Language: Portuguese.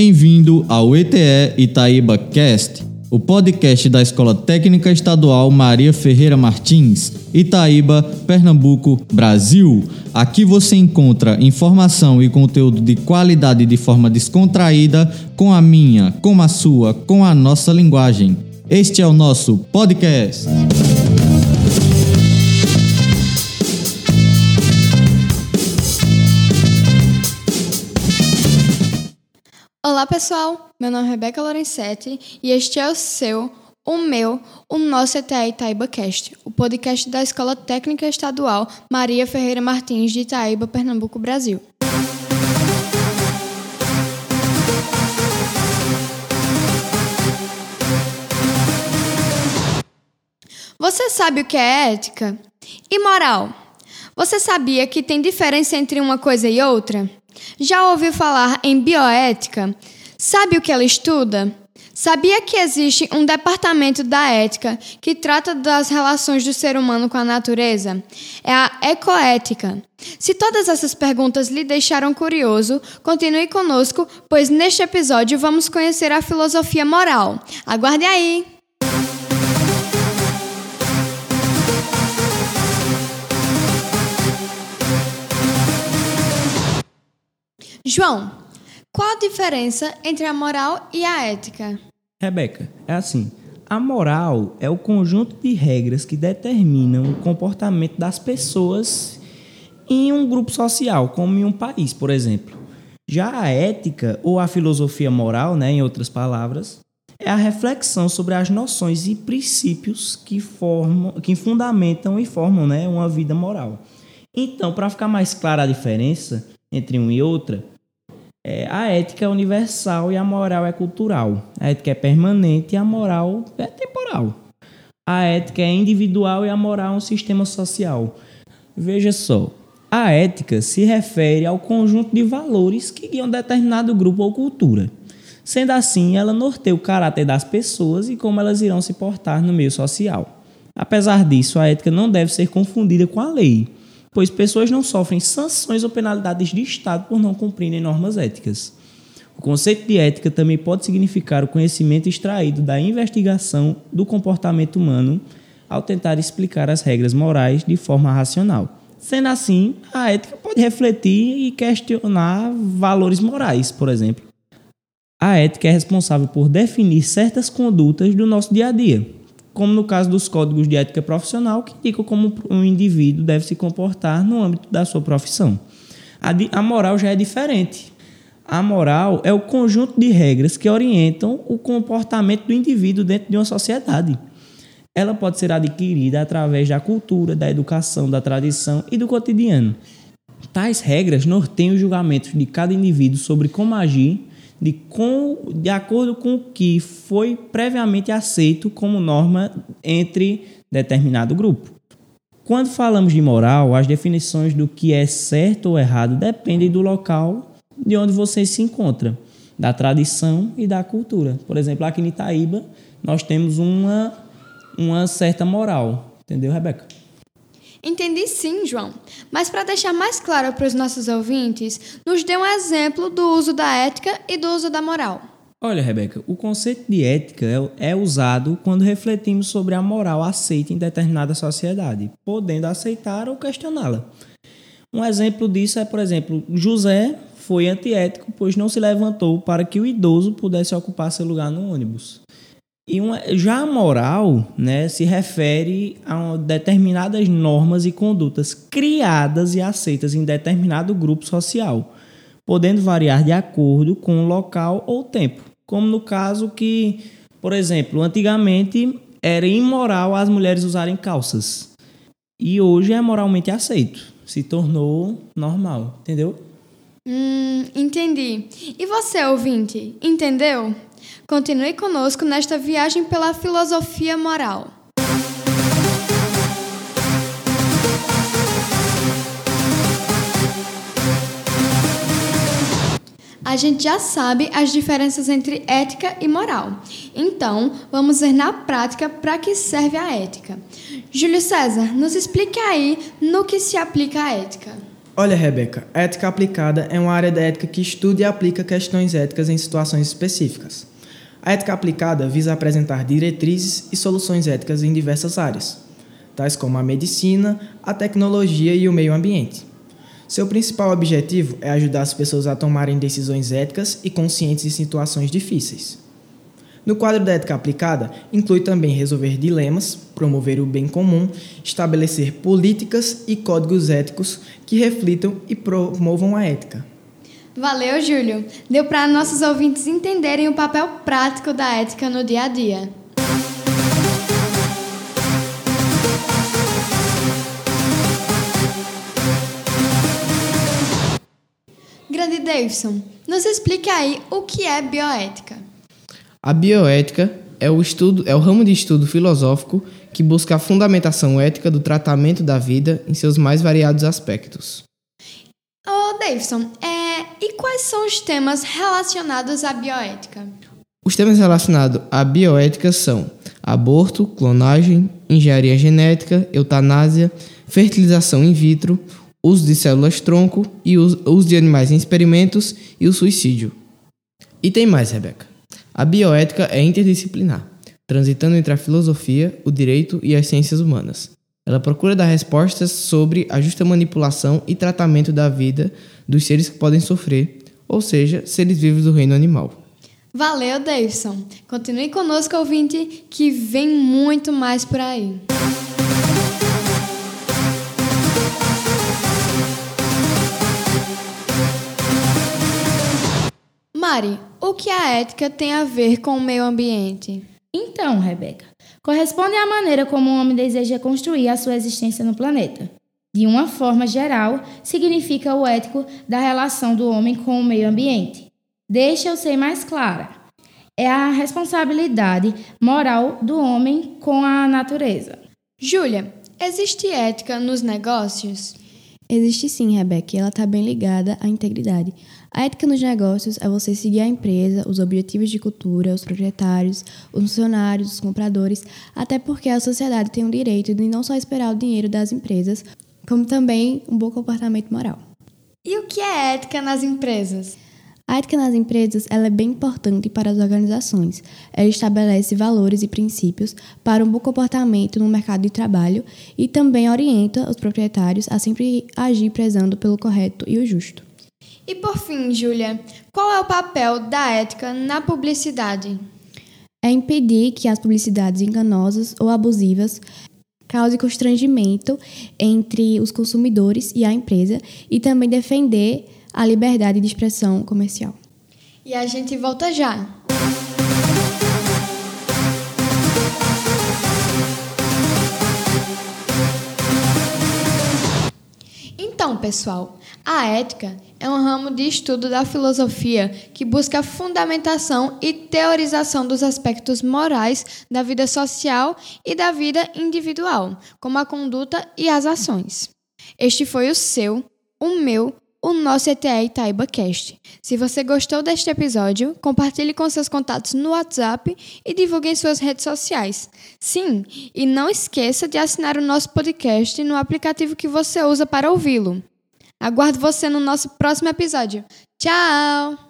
Bem-vindo ao ETE Itaíba Cast, o podcast da Escola Técnica Estadual Maria Ferreira Martins, Itaíba, Pernambuco, Brasil. Aqui você encontra informação e conteúdo de qualidade de forma descontraída, com a minha, com a sua, com a nossa linguagem. Este é o nosso podcast. Olá pessoal, meu nome é Rebeca Lorenzetti e este é o seu, o meu, o nosso ETE Itaíba Cast, o podcast da Escola Técnica Estadual Maria Ferreira Martins de Itaíba, Pernambuco, Brasil. Você sabe o que é ética? E moral? Você sabia que tem diferença entre uma coisa e outra? Já ouviu falar em bioética? Sabe o que ela estuda? Sabia que existe um departamento da ética que trata das relações do ser humano com a natureza? É a ecoética. Se todas essas perguntas lhe deixaram curioso, continue conosco, pois neste episódio vamos conhecer a filosofia moral. Aguarde aí! João, qual a diferença entre a moral e a ética? Rebeca, é assim. A moral é o conjunto de regras que determinam o comportamento das pessoas em um grupo social, como em um país, por exemplo. Já a ética, ou a filosofia moral, né, em outras palavras, é a reflexão sobre as noções e princípios que, formam, que fundamentam e formam né, uma vida moral. Então, para ficar mais clara a diferença entre uma e outra, é, a ética é universal e a moral é cultural. A ética é permanente e a moral é temporal. A ética é individual e a moral é um sistema social. Veja só, a ética se refere ao conjunto de valores que guiam determinado grupo ou cultura. Sendo assim, ela norteia o caráter das pessoas e como elas irão se portar no meio social. Apesar disso, a ética não deve ser confundida com a lei, pois pessoas não sofrem sanções ou penalidades de Estado por não cumprirem normas éticas. O conceito de ética também pode significar o conhecimento extraído da investigação do comportamento humano ao tentar explicar as regras morais de forma racional. Sendo assim, a ética pode refletir e questionar valores morais, por exemplo. A ética é responsável por definir certas condutas do nosso dia a dia, como no caso dos códigos de ética profissional, que indicam como um indivíduo deve se comportar no âmbito da sua profissão. A, a moral já é diferente. A moral é o conjunto de regras que orientam o comportamento do indivíduo dentro de uma sociedade. Ela pode ser adquirida através da cultura, da educação, da tradição e do cotidiano. Tais regras norteiam os julgamentos de cada indivíduo sobre como agir de, com, de acordo com o que foi previamente aceito como norma entre determinado grupo. Quando falamos de moral, as definições do que é certo ou errado dependem do local de onde você se encontra, da tradição e da cultura. Por exemplo, aqui em Itaíba, nós temos uma, uma certa moral. Entendeu, Rebeca? Entendi sim, João. Mas para deixar mais claro para os nossos ouvintes, nos dê um exemplo do uso da ética e do uso da moral. Olha, Rebeca, o conceito de ética é, é usado quando refletimos sobre a moral aceita em determinada sociedade, podendo aceitar ou questioná-la. Um exemplo disso é, por exemplo, José foi antiético, pois não se levantou para que o idoso pudesse ocupar seu lugar no ônibus. E uma, já a moral né, se refere a determinadas normas e condutas criadas e aceitas em determinado grupo social, podendo variar de acordo com o local ou tempo. Como no caso que, por exemplo, antigamente era imoral as mulheres usarem calças. E hoje é moralmente aceito. Se tornou normal, entendeu? Hum, entendi. E você, ouvinte, entendeu? Continue conosco nesta viagem pela filosofia moral. A gente já sabe as diferenças entre ética e moral. Então, vamos ver na prática para que serve a ética. Júlio César, nos explique aí no que se aplica a ética. Olha, Rebeca, a ética aplicada é uma área da ética que estuda e aplica questões éticas em situações específicas. A ética aplicada visa apresentar diretrizes e soluções éticas em diversas áreas, tais como a medicina, a tecnologia e o meio ambiente. Seu principal objetivo é ajudar as pessoas a tomarem decisões éticas e conscientes em situações difíceis. No quadro da ética aplicada, inclui também resolver dilemas, promover o bem comum, estabelecer políticas e códigos éticos que reflitam e promovam a ética. Valeu, Júlio! Deu para nossos ouvintes entenderem o papel prático da ética no dia a dia. Grande Davidson, nos explique aí o que é bioética. A bioética é o estudo, é o ramo de estudo filosófico que busca a fundamentação ética do tratamento da vida em seus mais variados aspectos. Ô, oh, Davidson, é, e quais são os temas relacionados à bioética? Os temas relacionados à bioética são aborto, clonagem, engenharia genética, eutanásia, fertilização in vitro, uso de células-tronco e uso de animais em experimentos e o suicídio. E tem mais, Rebeca. A bioética é interdisciplinar, transitando entre a filosofia, o direito e as ciências humanas. Ela procura dar respostas sobre a justa manipulação e tratamento da vida dos seres que podem sofrer, ou seja, seres vivos do reino animal. Valeu, Davidson. Continue conosco, ouvinte, que vem muito mais por aí. Mari, o que a ética tem a ver com o meio ambiente? Então, Rebeca, corresponde à maneira como o homem deseja construir a sua existência no planeta. De uma forma geral, significa o ético da relação do homem com o meio ambiente. Deixa eu ser mais clara. É a responsabilidade moral do homem com a natureza. Júlia, existe ética nos negócios? Existe sim, Rebeca, e ela está bem ligada à integridade. A ética nos negócios é você seguir a empresa, os objetivos de cultura, os proprietários, os funcionários, os compradores, até porque a sociedade tem o direito de não só esperar o dinheiro das empresas, como também um bom comportamento moral. E o que é ética nas empresas? A ética nas empresas ela é bem importante para as organizações. Ela estabelece valores e princípios para um bom comportamento no mercado de trabalho e também orienta os proprietários a sempre agir prezando pelo correto e o justo. E por fim, Júlia, qual é o papel da ética na publicidade? É impedir que as publicidades enganosas ou abusivas causem constrangimento entre os consumidores e a empresa e também defender a liberdade de expressão comercial. E a gente volta já. Então, pessoal, a ética é um ramo de estudo da filosofia que busca a fundamentação e teorização dos aspectos morais da vida social e da vida individual, como a conduta e as ações. Este foi o seu, o meu, o nosso ETE Itaiba Cast. Se você gostou deste episódio, compartilhe com seus contatos no WhatsApp e divulgue em suas redes sociais. Sim, e não esqueça de assinar o nosso podcast no aplicativo que você usa para ouvi-lo. Aguardo você no nosso próximo episódio. Tchau!